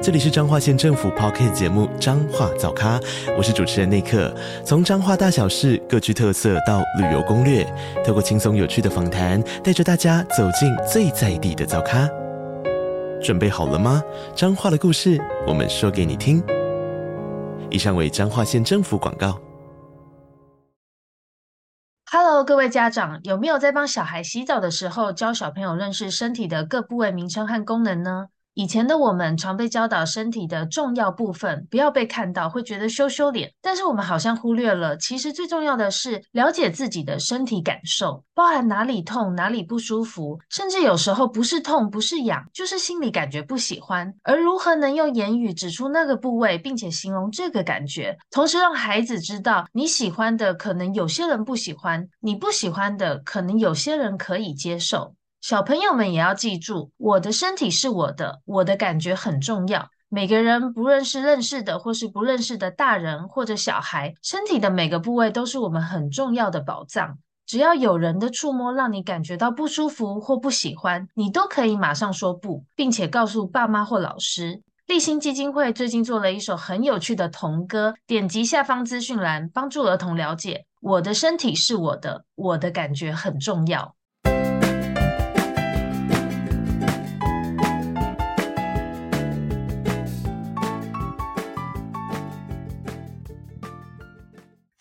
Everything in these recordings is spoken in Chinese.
这里是彰化县政府 Podcast 节目《彰化早咖》，我是主持人内克。从彰化大小事各具特色到旅游攻略，透过轻松有趣的访谈，带着大家走进最在地的早咖。准备好了吗？彰化的故事，我们说给你听。以上为彰化县政府广告。Hello，各位家长，有没有在帮小孩洗澡的时候教小朋友认识身体的各部位名称和功能呢？以前的我们常被教导身体的重要部分不要被看到，会觉得羞羞脸。但是我们好像忽略了，其实最重要的是了解自己的身体感受，包含哪里痛、哪里不舒服，甚至有时候不是痛、不是痒，就是心里感觉不喜欢。而如何能用言语指出那个部位，并且形容这个感觉，同时让孩子知道你喜欢的可能有些人不喜欢，你不喜欢的可能有些人可以接受。小朋友们也要记住，我的身体是我的，我的感觉很重要。每个人，不论是认识的或是不认识的大人或者小孩，身体的每个部位都是我们很重要的宝藏。只要有人的触摸让你感觉到不舒服或不喜欢，你都可以马上说不，并且告诉爸妈或老师。立新基金会最近做了一首很有趣的童歌，点击下方资讯栏，帮助儿童了解，我的身体是我的，我的感觉很重要。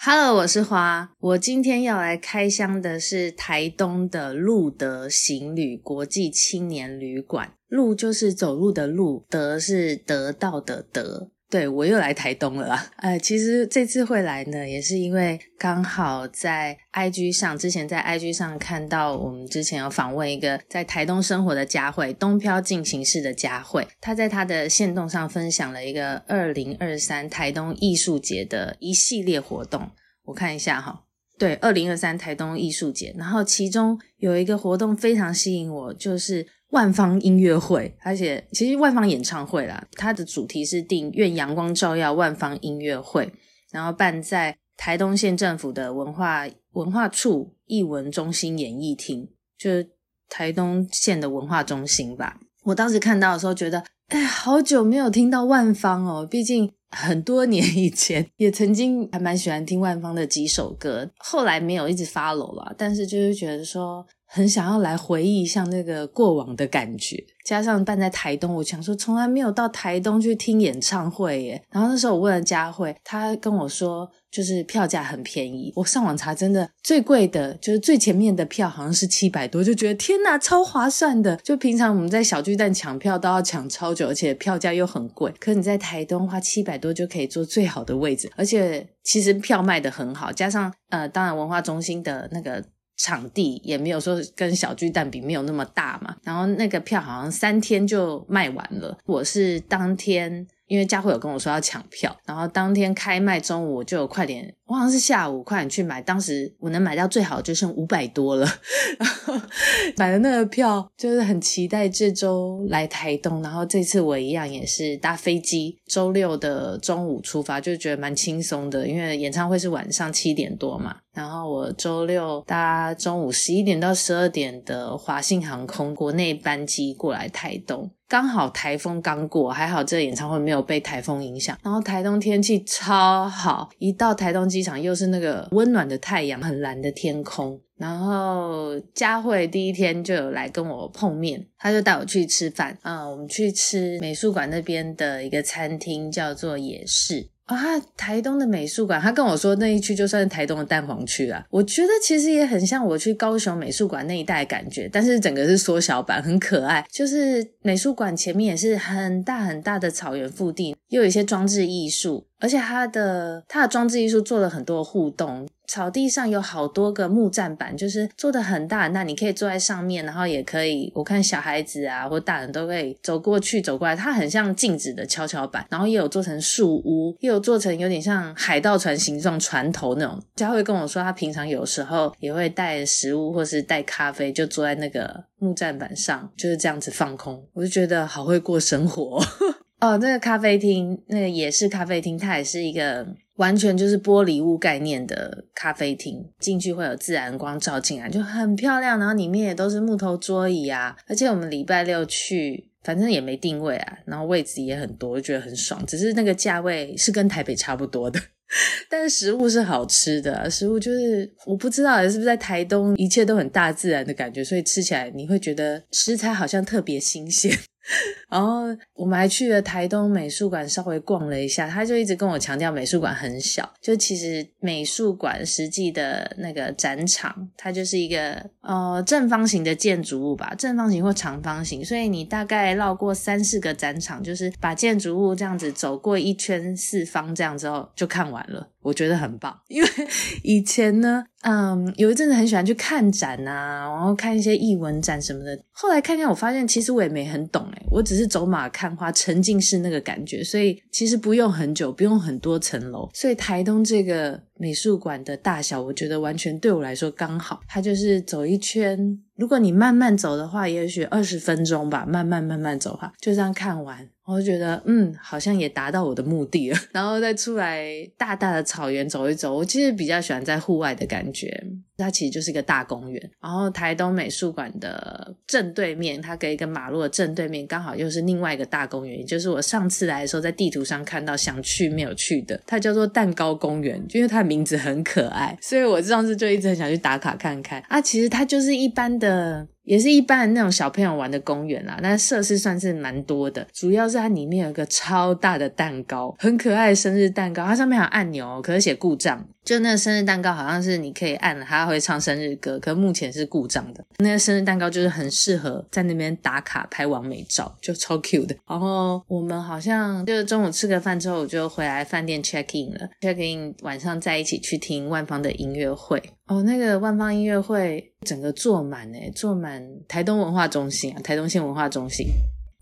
Hello，我是花。我今天要来开箱的是台东的路德行旅国际青年旅馆。路就是走路的路，德是得到的德。对，我又来台东了啦。呃，其实这次会来呢，也是因为刚好在 IG 上，之前在 IG 上看到我们之前有访问一个在台东生活的佳慧，东漂进行式的佳慧，她在她的线动上分享了一个二零二三台东艺术节的一系列活动。我看一下哈，对，二零二三台东艺术节，然后其中有一个活动非常吸引我，就是。万方音乐会，而且其实万方演唱会啦，它的主题是定“愿阳光照耀万方音乐会”，然后办在台东县政府的文化文化处艺文中心演艺厅，就是台东县的文化中心吧。我当时看到的时候，觉得，哎，好久没有听到万方哦，毕竟很多年以前也曾经还蛮喜欢听万芳的几首歌，后来没有一直 follow 了，但是就是觉得说。很想要来回忆一下那个过往的感觉，加上办在台东，我想说从来没有到台东去听演唱会耶。然后那时候我问了佳慧，她跟我说就是票价很便宜。我上网查，真的最贵的就是最前面的票好像是七百多，就觉得天哪，超划算的。就平常我们在小巨蛋抢票都要抢超久，而且票价又很贵，可你在台东花七百多就可以坐最好的位置，而且其实票卖得很好，加上呃，当然文化中心的那个。场地也没有说跟小巨蛋比没有那么大嘛，然后那个票好像三天就卖完了。我是当天，因为佳慧有跟我说要抢票，然后当天开卖中午我就快点，我好像是下午快点去买，当时我能买到最好就剩五百多了，然后买了那个票，就是很期待这周来台东，然后这次我一样也是搭飞机，周六的中午出发，就觉得蛮轻松的，因为演唱会是晚上七点多嘛。然后我周六搭中午十一点到十二点的华信航空国内班机过来台东，刚好台风刚过，还好这个演唱会没有被台风影响。然后台东天气超好，一到台东机场又是那个温暖的太阳，很蓝的天空。然后佳慧第一天就有来跟我碰面，他就带我去吃饭。嗯，我们去吃美术馆那边的一个餐厅，叫做野市。啊，台东的美术馆，他跟我说那一区就算是台东的蛋黄区啊。我觉得其实也很像我去高雄美术馆那一带的感觉，但是整个是缩小版，很可爱。就是美术馆前面也是很大很大的草原腹地，又有一些装置艺术，而且它的它的装置艺术做了很多互动。草地上有好多个木栈板，就是做的很大，很大你可以坐在上面，然后也可以，我看小孩子啊或大人都可以走过去走过来。它很像静止的跷跷板，然后也有做成树屋，也有做成有点像海盗船形状船头那种。佳慧跟我说，他平常有时候也会带食物或是带咖啡，就坐在那个木栈板上，就是这样子放空。我就觉得好会过生活哦。那个咖啡厅，那个也是咖啡厅，它也是一个。完全就是玻璃屋概念的咖啡厅，进去会有自然光照进来，就很漂亮。然后里面也都是木头桌椅啊，而且我们礼拜六去，反正也没定位啊，然后位置也很多，就觉得很爽。只是那个价位是跟台北差不多的，但是食物是好吃的，食物就是我不知道是不是在台东一切都很大自然的感觉，所以吃起来你会觉得食材好像特别新鲜。然后我们还去了台东美术馆，稍微逛了一下。他就一直跟我强调美术馆很小，就其实美术馆实际的那个展场，它就是一个呃正方形的建筑物吧，正方形或长方形。所以你大概绕过三四个展场，就是把建筑物这样子走过一圈四方，这样之后就看完了。我觉得很棒，因为以前呢，嗯，有一阵子很喜欢去看展啊，然后看一些艺文展什么的。后来看看，我发现其实我也没很懂诶，我只是走马看花，沉浸式那个感觉，所以其实不用很久，不用很多层楼。所以台东这个美术馆的大小，我觉得完全对我来说刚好，它就是走一圈。如果你慢慢走的话，也许二十分钟吧，慢慢慢慢走哈，就这样看完。我就觉得，嗯，好像也达到我的目的了。然后再出来大大的草原走一走，我其实比较喜欢在户外的感觉。它其实就是一个大公园。然后台东美术馆的正对面，它跟一个马路的正对面，刚好又是另外一个大公园，也就是我上次来的时候在地图上看到想去没有去的，它叫做蛋糕公园，因为它的名字很可爱，所以我上次就一直很想去打卡看看。啊，其实它就是一般的。也是一般那种小朋友玩的公园啦，但是设施算是蛮多的。主要是它里面有个超大的蛋糕，很可爱的生日蛋糕，它上面有按钮，可是写故障。就那个生日蛋糕好像是你可以按了，它会唱生日歌，可是目前是故障的。那个生日蛋糕就是很适合在那边打卡拍完美照，就超 cute 的。然后我们好像就是中午吃个饭之后，我就回来饭店 check in 了，check in 晚上再一起去听万芳的音乐会。哦，那个万芳音乐会整个坐满诶，坐满台东文化中心啊，台东县文化中心。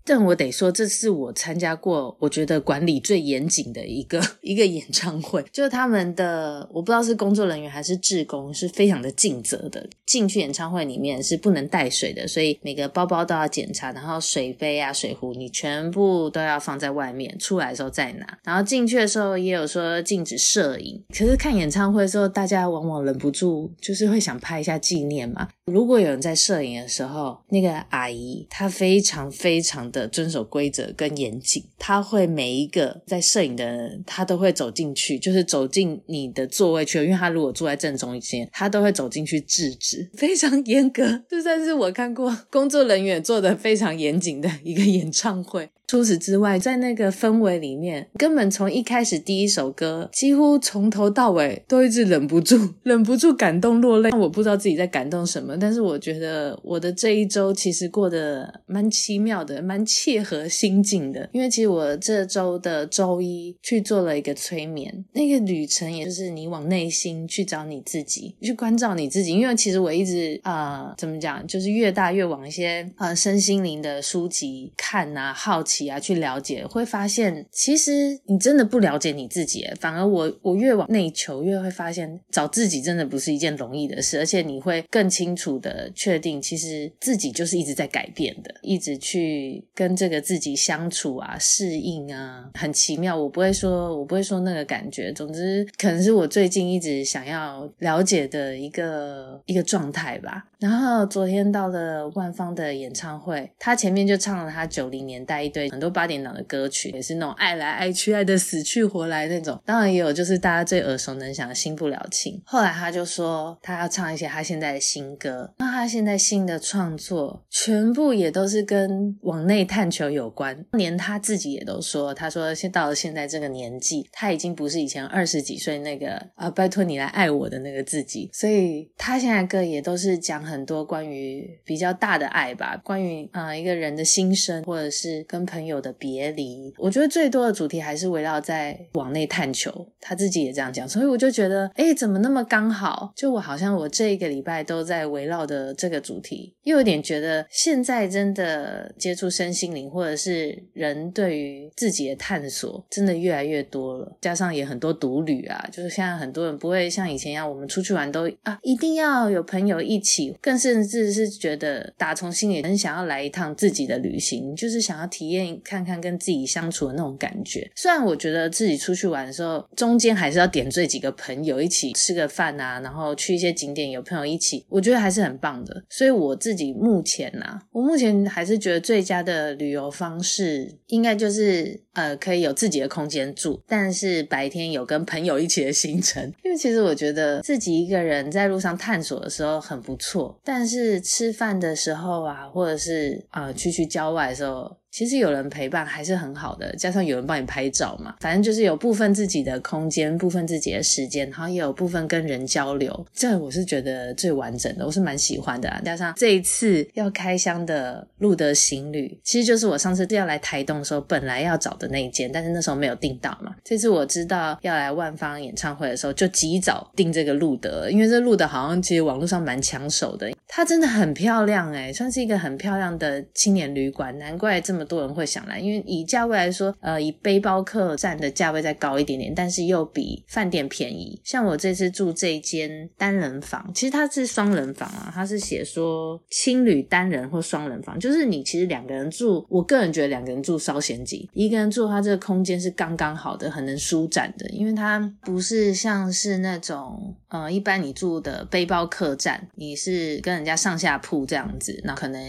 但我得说，这是我参加过我觉得管理最严谨的一个 一个演唱会。就是他们的，我不知道是工作人员还是志工，是非常的尽责的。进去演唱会里面是不能带水的，所以每个包包都要检查，然后水杯啊、水壶你全部都要放在外面，出来的时候再拿。然后进去的时候也有说禁止摄影，可是看演唱会的时候，大家往往忍不住就是会想拍一下纪念嘛。如果有人在摄影的时候，那个阿姨她非常非常的遵守规则跟严谨，她会每一个在摄影的人，她都会走进去，就是走进你的座位去，因为她如果坐在正中间，她都会走进去制止，非常严格，就算是我看过工作人员做的非常严谨的一个演唱会。除此之外，在那个氛围里面，根本从一开始第一首歌，几乎从头到尾都一直忍不住，忍不住感动落泪。我不知道自己在感动什么，但是我觉得我的这一周其实过得蛮奇妙的，蛮切合心境的。因为其实我这周的周一去做了一个催眠，那个旅程也就是你往内心去找你自己，去关照你自己。因为其实我一直啊、呃，怎么讲，就是越大越往一些啊、呃、身心灵的书籍看啊，好奇。啊，去了解，会发现其实你真的不了解你自己，反而我我越往内求，越会发现找自己真的不是一件容易的事，而且你会更清楚的确定，其实自己就是一直在改变的，一直去跟这个自己相处啊，适应啊，很奇妙。我不会说，我不会说那个感觉，总之可能是我最近一直想要了解的一个一个状态吧。然后昨天到了万芳的演唱会，他前面就唱了他九零年代一堆很多八点档的歌曲，也是那种爱来爱去、爱的死去活来那种。当然也有就是大家最耳熟能详的《新不了情》。后来他就说他要唱一些他现在的新歌，那他现在新的创作全部也都是跟往内探求有关，连他自己也都说，他说现到了现在这个年纪，他已经不是以前二十几岁那个啊，拜托你来爱我的那个自己，所以他现在歌也都是讲。很多关于比较大的爱吧，关于啊、一个人的心声，或者是跟朋朋友的别离。我觉得最多的主题还是围绕在往内探求，他自己也这样讲，所以我就觉得，哎，怎么那么刚好？就我好像我这一个礼拜都在围绕的这个主题，又有点觉得现在真的接触身心灵，或者是人对于自己的探索，真的越来越多了。加上也很多独旅啊，就是现在很多人不会像以前一样，我们出去玩都啊一定要有朋友一起，更甚至是觉得打从心里很想要来一趟自己的旅行，就是想要体验看看跟自己相处的那种感觉。虽然我觉得自己出去玩的时候，中间还是要点缀几个朋友一起吃个饭啊，然后去一些景点，有朋友一起，我觉得还是很棒的。所以我自己目前、啊，我目前还是觉得最佳的旅游方式，应该就是呃，可以有自己的空间住，但是白天有跟朋友一起的行程。因为其实我觉得自己一个人在路上探索的时候很不错，但是吃饭的时候啊，或者是呃去去郊外的时候。其实有人陪伴还是很好的，加上有人帮你拍照嘛，反正就是有部分自己的空间，部分自己的时间，然后也有部分跟人交流，这我是觉得最完整的，我是蛮喜欢的啊。加上这一次要开箱的路德行旅，其实就是我上次要来台东的时候本来要找的那一间，但是那时候没有订到嘛。这次我知道要来万芳演唱会的时候，就及早订这个路德，因为这路德好像其实网络上蛮抢手的，它真的很漂亮哎，算是一个很漂亮的青年旅馆，难怪这么多人会想来，因为以价位来说，呃，以背包客栈的价位再高一点点，但是又比饭店便宜。像我这次住这间单人房，其实它是双人房啊，它是写说青旅单人或双人房，就是你其实两个人住，我个人觉得两个人住稍嫌挤，一个人住它这个空间是刚刚好的，很能舒展的，因为它不是像是那种呃，一般你住的背包客栈，你是跟人家上下铺这样子，那可能。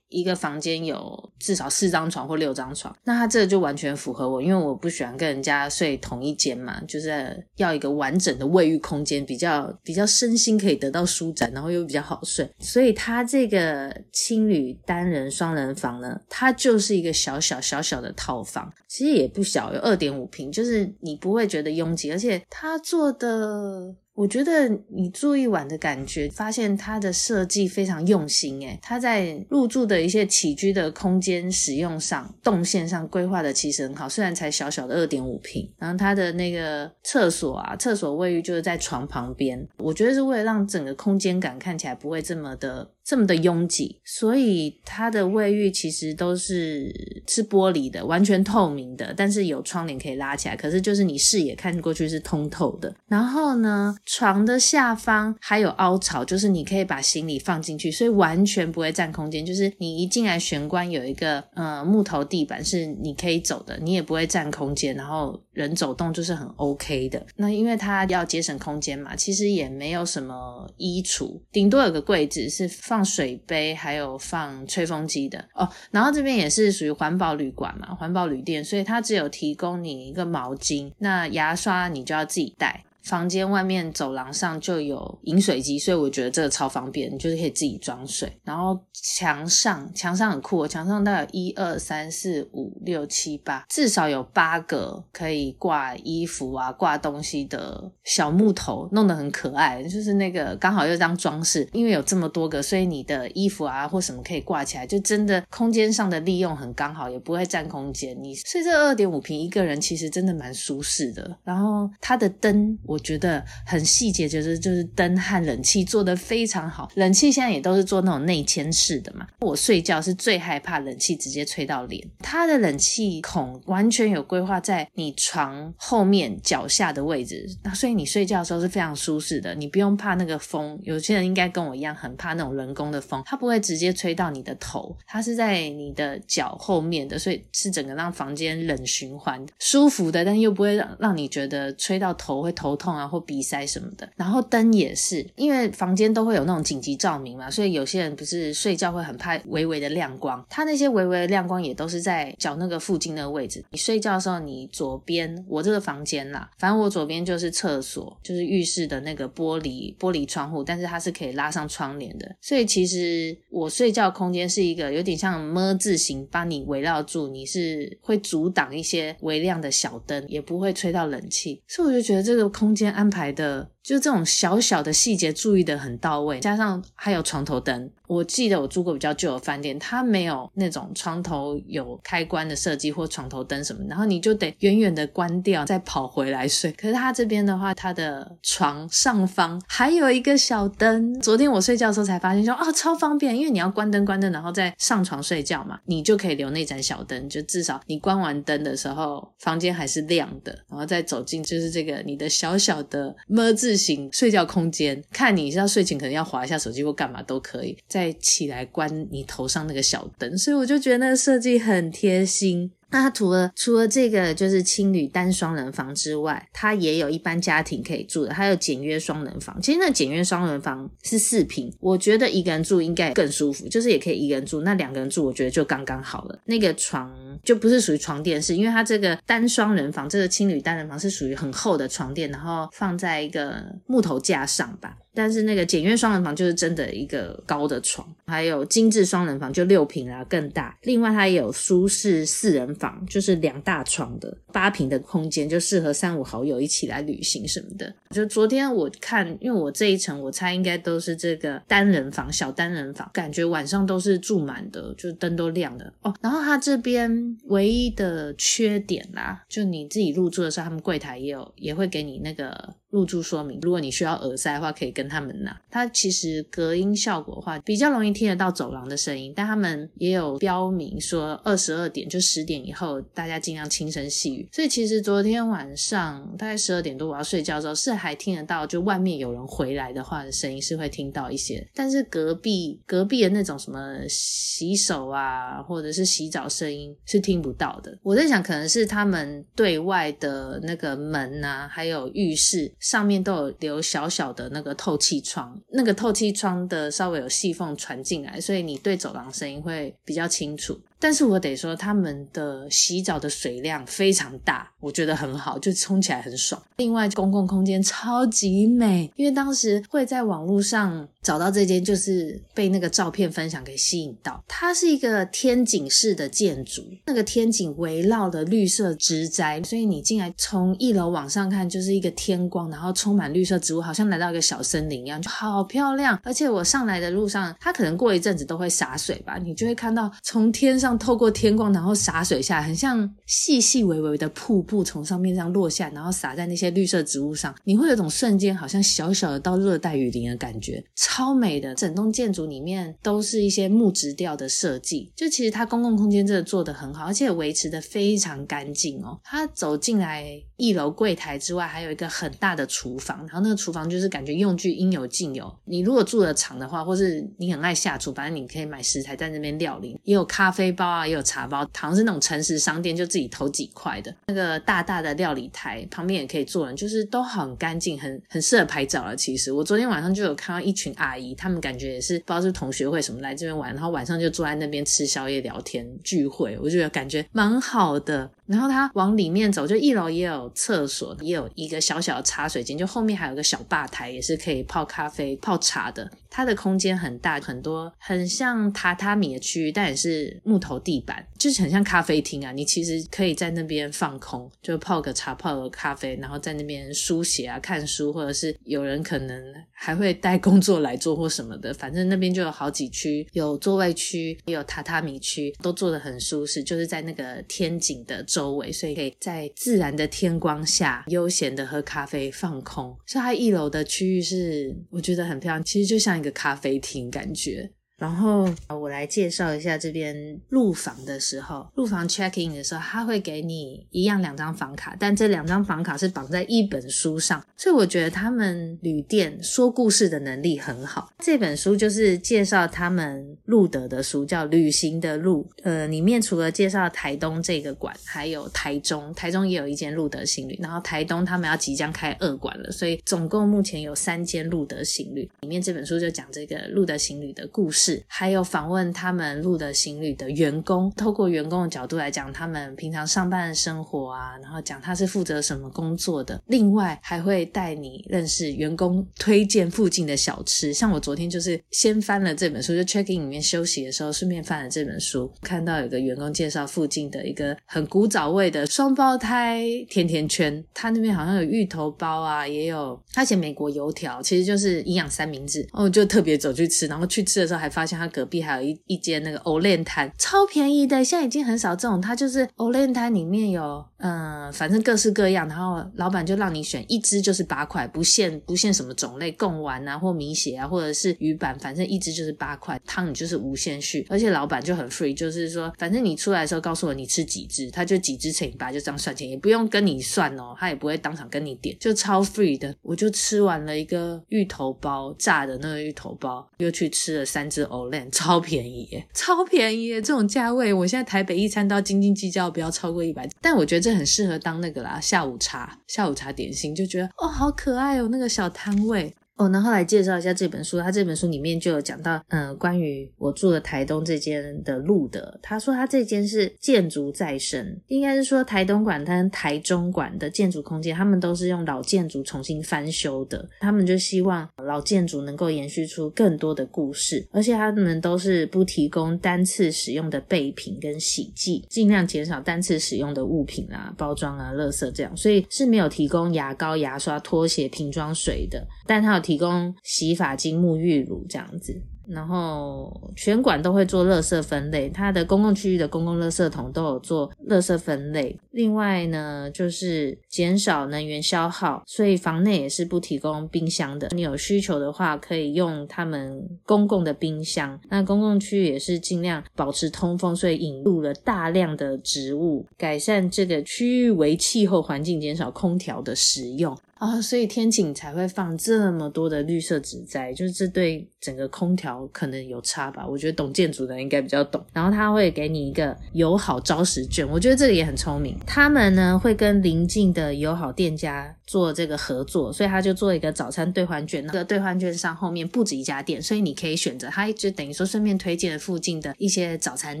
一个房间有至少四张床或六张床，那它这个就完全符合我，因为我不喜欢跟人家睡同一间嘛，就是要一个完整的卫浴空间，比较比较身心可以得到舒展，然后又比较好睡。所以它这个青旅单人双人房呢，它就是一个小小小小的套房，其实也不小，有二点五平，就是你不会觉得拥挤，而且它做的。我觉得你住一晚的感觉，发现它的设计非常用心诶，它在入住的一些起居的空间使用上、动线上规划的其实很好。虽然才小小的二点五平，然后它的那个厕所啊，厕所卫浴就是在床旁边，我觉得是为了让整个空间感看起来不会这么的。这么的拥挤，所以它的卫浴其实都是是玻璃的，完全透明的，但是有窗帘可以拉起来。可是就是你视野看过去是通透的。然后呢，床的下方还有凹槽，就是你可以把行李放进去，所以完全不会占空间。就是你一进来玄关有一个呃木头地板是你可以走的，你也不会占空间。然后人走动就是很 OK 的。那因为它要节省空间嘛，其实也没有什么衣橱，顶多有个柜子是。放水杯，还有放吹风机的哦。然后这边也是属于环保旅馆嘛，环保旅店，所以它只有提供你一个毛巾，那牙刷你就要自己带。房间外面走廊上就有饮水机，所以我觉得这个超方便，就是可以自己装水。然后墙上墙上很酷，墙上大概有一二三四五六七八，至少有八个可以挂衣服啊、挂东西的小木头，弄得很可爱。就是那个刚好又当装饰，因为有这么多个，所以你的衣服啊或什么可以挂起来，就真的空间上的利用很刚好，也不会占空间。你睡这二点五平一个人，其实真的蛮舒适的。然后它的灯。我觉得很细节，就是就是灯和冷气做得非常好。冷气现在也都是做那种内嵌式的嘛。我睡觉是最害怕冷气直接吹到脸。它的冷气孔完全有规划在你床后面脚下的位置，那所以你睡觉的时候是非常舒适的。你不用怕那个风，有些人应该跟我一样很怕那种人工的风，它不会直接吹到你的头，它是在你的脚后面的，所以是整个让房间冷循环，舒服的，但又不会让让你觉得吹到头会头。痛啊，或鼻塞什么的，然后灯也是，因为房间都会有那种紧急照明嘛，所以有些人不是睡觉会很怕微微的亮光，它那些微微的亮光也都是在脚那个附近那个位置。你睡觉的时候，你左边，我这个房间啦，反正我左边就是厕所，就是浴室的那个玻璃玻璃窗户，但是它是可以拉上窗帘的，所以其实我睡觉空间是一个有点像么字形，把你围绕住，你是会阻挡一些微亮的小灯，也不会吹到冷气，所以我就觉得这个空。空间安排的就这种小小的细节注意的很到位，加上还有床头灯。我记得我住过比较旧的饭店，它没有那种床头有开关的设计或床头灯什么，然后你就得远远的关掉，再跑回来睡。可是它这边的话，它的床上方还有一个小灯。昨天我睡觉的时候才发现说，啊超方便，因为你要关灯关灯，然后再上床睡觉嘛，你就可以留那盏小灯，就至少你关完灯的时候，房间还是亮的，然后再走进就是这个你的小小的么字形睡觉空间。看你一下睡前可能要滑一下手机或干嘛都可以，再起来关你头上那个小灯，所以我就觉得那个设计很贴心。那它除了除了这个就是青旅单双人房之外，它也有一般家庭可以住的，还有简约双人房。其实那简约双人房是四平，我觉得一个人住应该更舒服，就是也可以一个人住。那两个人住，我觉得就刚刚好了。那个床就不是属于床垫式，因为它这个单双人房，这个青旅单人房是属于很厚的床垫，然后放在一个木头架上吧。但是那个简约双人房就是真的一个高的床，还有精致双人房就六平啊更大。另外它也有舒适四人房，就是两大床的八平的空间，就适合三五好友一起来旅行什么的。就昨天我看，因为我这一层我猜应该都是这个单人房，小单人房，感觉晚上都是住满的，就灯都亮的哦。然后它这边唯一的缺点啦，就你自己入住的时候，他们柜台也有也会给你那个。入住说明，如果你需要耳塞的话，可以跟他们拿。它其实隔音效果的话，比较容易听得到走廊的声音，但他们也有标明说，二十二点就十点以后，大家尽量轻声细语。所以其实昨天晚上大概十二点多我要睡觉的时候，是还听得到，就外面有人回来的话的声音是会听到一些，但是隔壁隔壁的那种什么洗手啊，或者是洗澡声音是听不到的。我在想，可能是他们对外的那个门啊，还有浴室。上面都有留小小的那个透气窗，那个透气窗的稍微有细缝传进来，所以你对走廊声音会比较清楚。但是我得说，他们的洗澡的水量非常大，我觉得很好，就冲起来很爽。另外，公共空间超级美，因为当时会在网络上找到这间，就是被那个照片分享给吸引到。它是一个天井式的建筑，那个天井围绕的绿色植栽，所以你进来从一楼往上看，就是一个天光，然后充满绿色植物，好像来到一个小森林一样，就好漂亮。而且我上来的路上，它可能过一阵子都会洒水吧，你就会看到从天上。透过天光，然后洒水下来，很像细细微微的瀑布从上面这样落下，然后洒在那些绿色植物上，你会有种瞬间好像小小的到热带雨林的感觉，超美的。整栋建筑里面都是一些木质调的设计，就其实它公共空间真的做得很好，而且维持得非常干净哦。它走进来。一楼柜台之外，还有一个很大的厨房，然后那个厨房就是感觉用具应有尽有。你如果住得长的话，或是你很爱下厨，反正你可以买食材在那边料理。也有咖啡包啊，也有茶包，好像是那种诚实商店，就自己投几块的。那个大大的料理台旁边也可以坐人，就是都很干净，很很适合拍照了。其实我昨天晚上就有看到一群阿姨，他们感觉也是不知道是同学会什么来这边玩，然后晚上就坐在那边吃宵夜、聊天、聚会，我觉得感觉蛮好的。然后他往里面走，就一楼也有厕所，也有一个小小的茶水间，就后面还有个小吧台，也是可以泡咖啡、泡茶的。它的空间很大，很多很像榻榻米的区域，但也是木头地板，就是很像咖啡厅啊。你其实可以在那边放空，就泡个茶、泡个咖啡，然后在那边书写啊、看书，或者是有人可能还会带工作来做或什么的。反正那边就有好几区，有座位区，也有榻榻米区，都做得很舒适，就是在那个天井的周周围，所以可以在自然的天光下悠闲的喝咖啡、放空。所以它一楼的区域是我觉得很漂亮，其实就像。一个咖啡厅感觉。然后我来介绍一下这边入房的时候，入房 check in 的时候，他会给你一样两张房卡，但这两张房卡是绑在一本书上，所以我觉得他们旅店说故事的能力很好。这本书就是介绍他们路德的书，叫《旅行的路》。呃，里面除了介绍台东这个馆，还有台中，台中也有一间路德行旅，然后台东他们要即将开二馆了，所以总共目前有三间路德行旅。里面这本书就讲这个路德行旅的故事。还有访问他们路的行旅的员工，透过员工的角度来讲他们平常上班的生活啊，然后讲他是负责什么工作的。另外还会带你认识员工推荐附近的小吃，像我昨天就是先翻了这本书，就 check in 里面休息的时候顺便翻了这本书，看到有个员工介绍附近的一个很古早味的双胞胎甜甜圈，他那边好像有芋头包啊，也有他写美国油条，其实就是营养三明治。哦，就特别走去吃，然后去吃的时候还发现他隔壁还有一一间那个欧链摊，超便宜的，现在已经很少这种，它就是欧链摊里面有嗯、反正各式各样，然后老板就让你选一只就是八块，不限不限什么种类，贡丸啊或米血啊或者是鱼板，反正一只就是八块，汤你就是无限续，而且老板就很 free，就是说反正你出来的时候告诉我你吃几只，他就几只乘以八就这样算钱，也不用跟你算哦，他也不会当场跟你点，就超 free 的，我就吃完了一个芋头包炸的那个芋头包，又去吃了三只藕链，超便宜耶，超便宜耶，这种价位，我现在台北一餐都要斤斤计较，不要超过一百，但我觉得这很适合当那个啦，下午茶，下午茶点心，就觉得哦，好可爱哦，那个小摊位。哦，然后来介绍一下这本书。他这本书里面就有讲到，嗯，关于我住的台东这间的路德。他说他这间是建筑再生，应该是说台东馆跟台中馆的建筑空间，他们都是用老建筑重新翻修的。他们就希望老建筑能够延续出更多的故事，而且他们都是不提供单次使用的备品跟洗剂，尽量减少单次使用的物品啊、包装啊、垃圾这样，所以是没有提供牙膏、牙刷、拖鞋、瓶装水的，但他有提供洗发精、沐浴乳这样子。然后全馆都会做垃圾分类，它的公共区域的公共垃圾桶都有做垃圾分类。另外呢，就是减少能源消耗，所以房内也是不提供冰箱的。你有需求的话，可以用他们公共的冰箱。那公共区域也是尽量保持通风，所以引入了大量的植物，改善这个区域为气候环境，减少空调的使用。啊、所以天井才会放这么多的绿色植栽，就是这对整个空调可能有差吧？我觉得懂建筑的人应该比较懂。然后他会给你一个友好招食券，我觉得这个也很聪明。他们呢会跟邻近的友好店家做这个合作，所以他就做一个早餐兑换券。那个兑换券上后面不止一家店，所以你可以选择。他就等于说顺便推荐了附近的一些早餐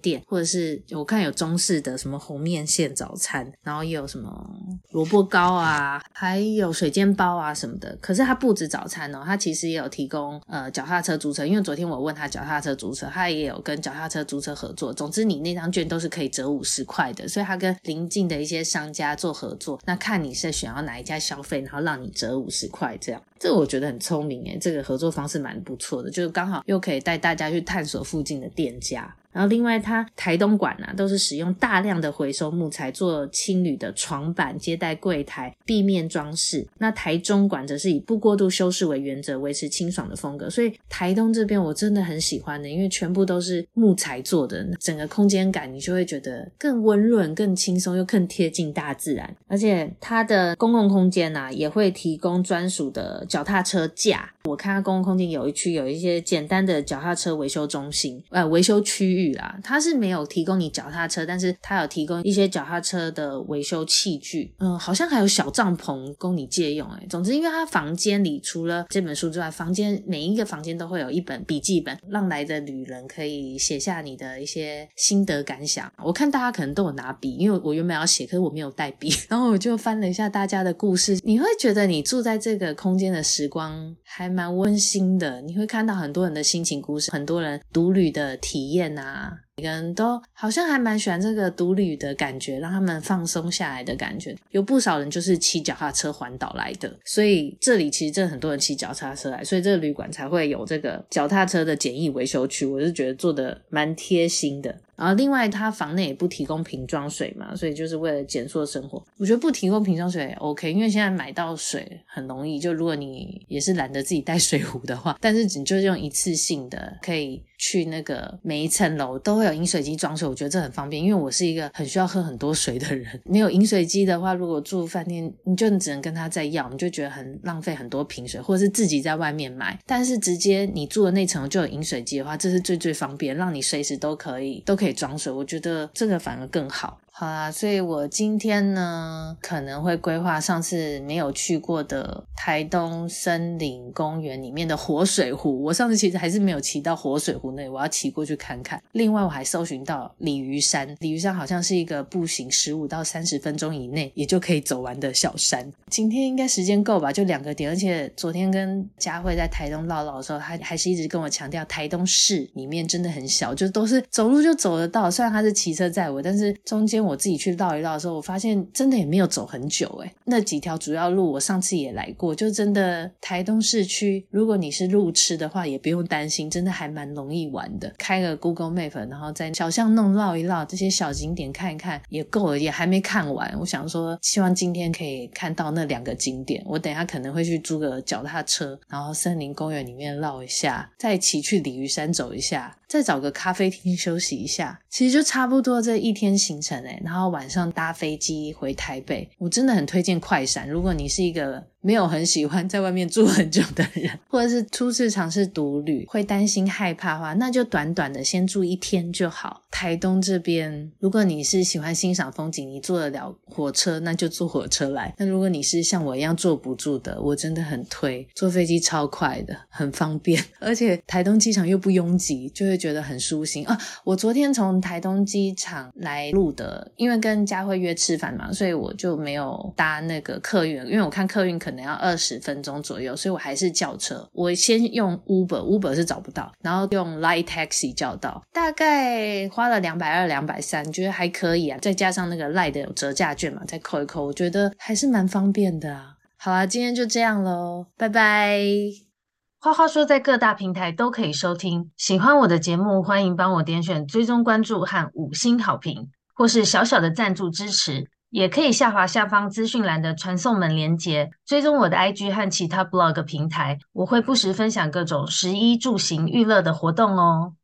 店，或者是我看有中式的什么红面线早餐，然后也有什么萝卜糕啊，还有水。水煎包啊什么的，可是它不止早餐哦，它其实也有提供呃脚踏车租车，因为昨天我问他脚踏车租车，他也有跟脚踏车租车合作。总之你那张券都是可以折五十块的，所以他跟邻近的一些商家做合作，那看你是想要哪一家消费，然后让你折五十块这样，这我觉得很聪明诶，这个合作方式蛮不错的，就是刚好又可以带大家去探索附近的店家。然后另外，它台东馆啊，都是使用大量的回收木材做青旅的床板、接待柜台、壁面装饰。那台中馆则是以不过度修饰为原则，维持清爽的风格。所以台东这边我真的很喜欢的，因为全部都是木材做的，整个空间感你就会觉得更温润、更轻松，又更贴近大自然。而且它的公共空间啊，也会提供专属的脚踏车架。我看它公共空间有一区有一些简单的脚踏车维修中心，呃，维修区域啦。它是没有提供你脚踏车，但是它有提供一些脚踏车的维修器具。嗯，好像还有小帐篷供你借用。诶，总之，因为它房间里除了这本书之外，房间每一个房间都会有一本笔记本，让来的旅人可以写下你的一些心得感想。我看大家可能都有拿笔，因为我原本要写，可是我没有带笔，然后我就翻了一下大家的故事。你会觉得你住在这个空间的时光还蛮温馨的，你会看到很多人的心情故事，很多人独旅的体验啊。uh, 每个人都好像还蛮喜欢这个独旅的感觉，让他们放松下来的感觉。有不少人就是骑脚踏车环岛来的，所以这里其实真的很多人骑脚踏车来，所以这个旅馆才会有这个脚踏车的简易维修区。我是觉得做的蛮贴心的。然后另外，他房内也不提供瓶装水嘛，所以就是为了减塑生活。我觉得不提供瓶装水 OK，因为现在买到水很容易。就如果你也是懒得自己带水壶的话，但是你就是用一次性的，可以去那个每一层楼都会饮水机装水。我觉得这很方便，因为我是一个很需要喝很多水的人。没有饮水机的话，如果住饭店，你就只能跟他再要，你就觉得很浪费很多瓶水，或者是自己在外面买。但是直接你住的那层就有饮水机的话，这是最最方便，让你随时都可以都可以。装水，我觉得这个反而更好。好啦，所以我今天呢可能会规划上次没有去过的台东森林公园里面的活水湖。我上次其实还是没有骑到活水湖那里，我要骑过去看看。另外，我还搜寻到鲤鱼山，鲤鱼山好像是一个步行十五到三十分钟以内也就可以走完的小山。今天应该时间够吧？就两个点，而且昨天跟佳慧在台东唠唠的时候，他还是一直跟我强调台东市里面真的很小，就都是走路就走得到。虽然他是骑车载我，但是中间。我自己去绕一绕的时候，我发现真的也没有走很久诶。那几条主要路我上次也来过，就真的台东市区，如果你是路痴的话，也不用担心，真的还蛮容易玩的。开个 Google Map，然后在小巷弄绕一绕，这些小景点看一看也够了，也还没看完。我想说，希望今天可以看到那两个景点。我等下可能会去租个脚踏车，然后森林公园里面绕一下，再骑去鲤鱼山走一下。再找个咖啡厅休息一下，其实就差不多这一天行程诶，然后晚上搭飞机回台北，我真的很推荐快闪。如果你是一个没有很喜欢在外面住很久的人，或者是初次尝试独旅，会担心害怕的话，那就短短的先住一天就好。台东这边，如果你是喜欢欣赏风景，你坐得了火车，那就坐火车来。那如果你是像我一样坐不住的，我真的很推坐飞机，超快的，很方便，而且台东机场又不拥挤，就会觉得很舒心啊。我昨天从台东机场来路德，因为跟佳慧约吃饭嘛，所以我就没有搭那个客运，因为我看客运可可能要二十分钟左右，所以我还是叫车。我先用 Uber，Uber 是找不到，然后用 Light Taxi 叫到，大概花了两百二、两百三，觉得还可以啊。再加上那个 Light 的有折价券嘛，再扣一扣，我觉得还是蛮方便的啊。好啦，今天就这样喽，拜拜。花花说在各大平台都可以收听，喜欢我的节目，欢迎帮我点选追踪关注和五星好评，或是小小的赞助支持。也可以下滑下方资讯栏的传送门连接，追踪我的 IG 和其他 blog 平台，我会不时分享各种食衣住行娱乐的活动哦。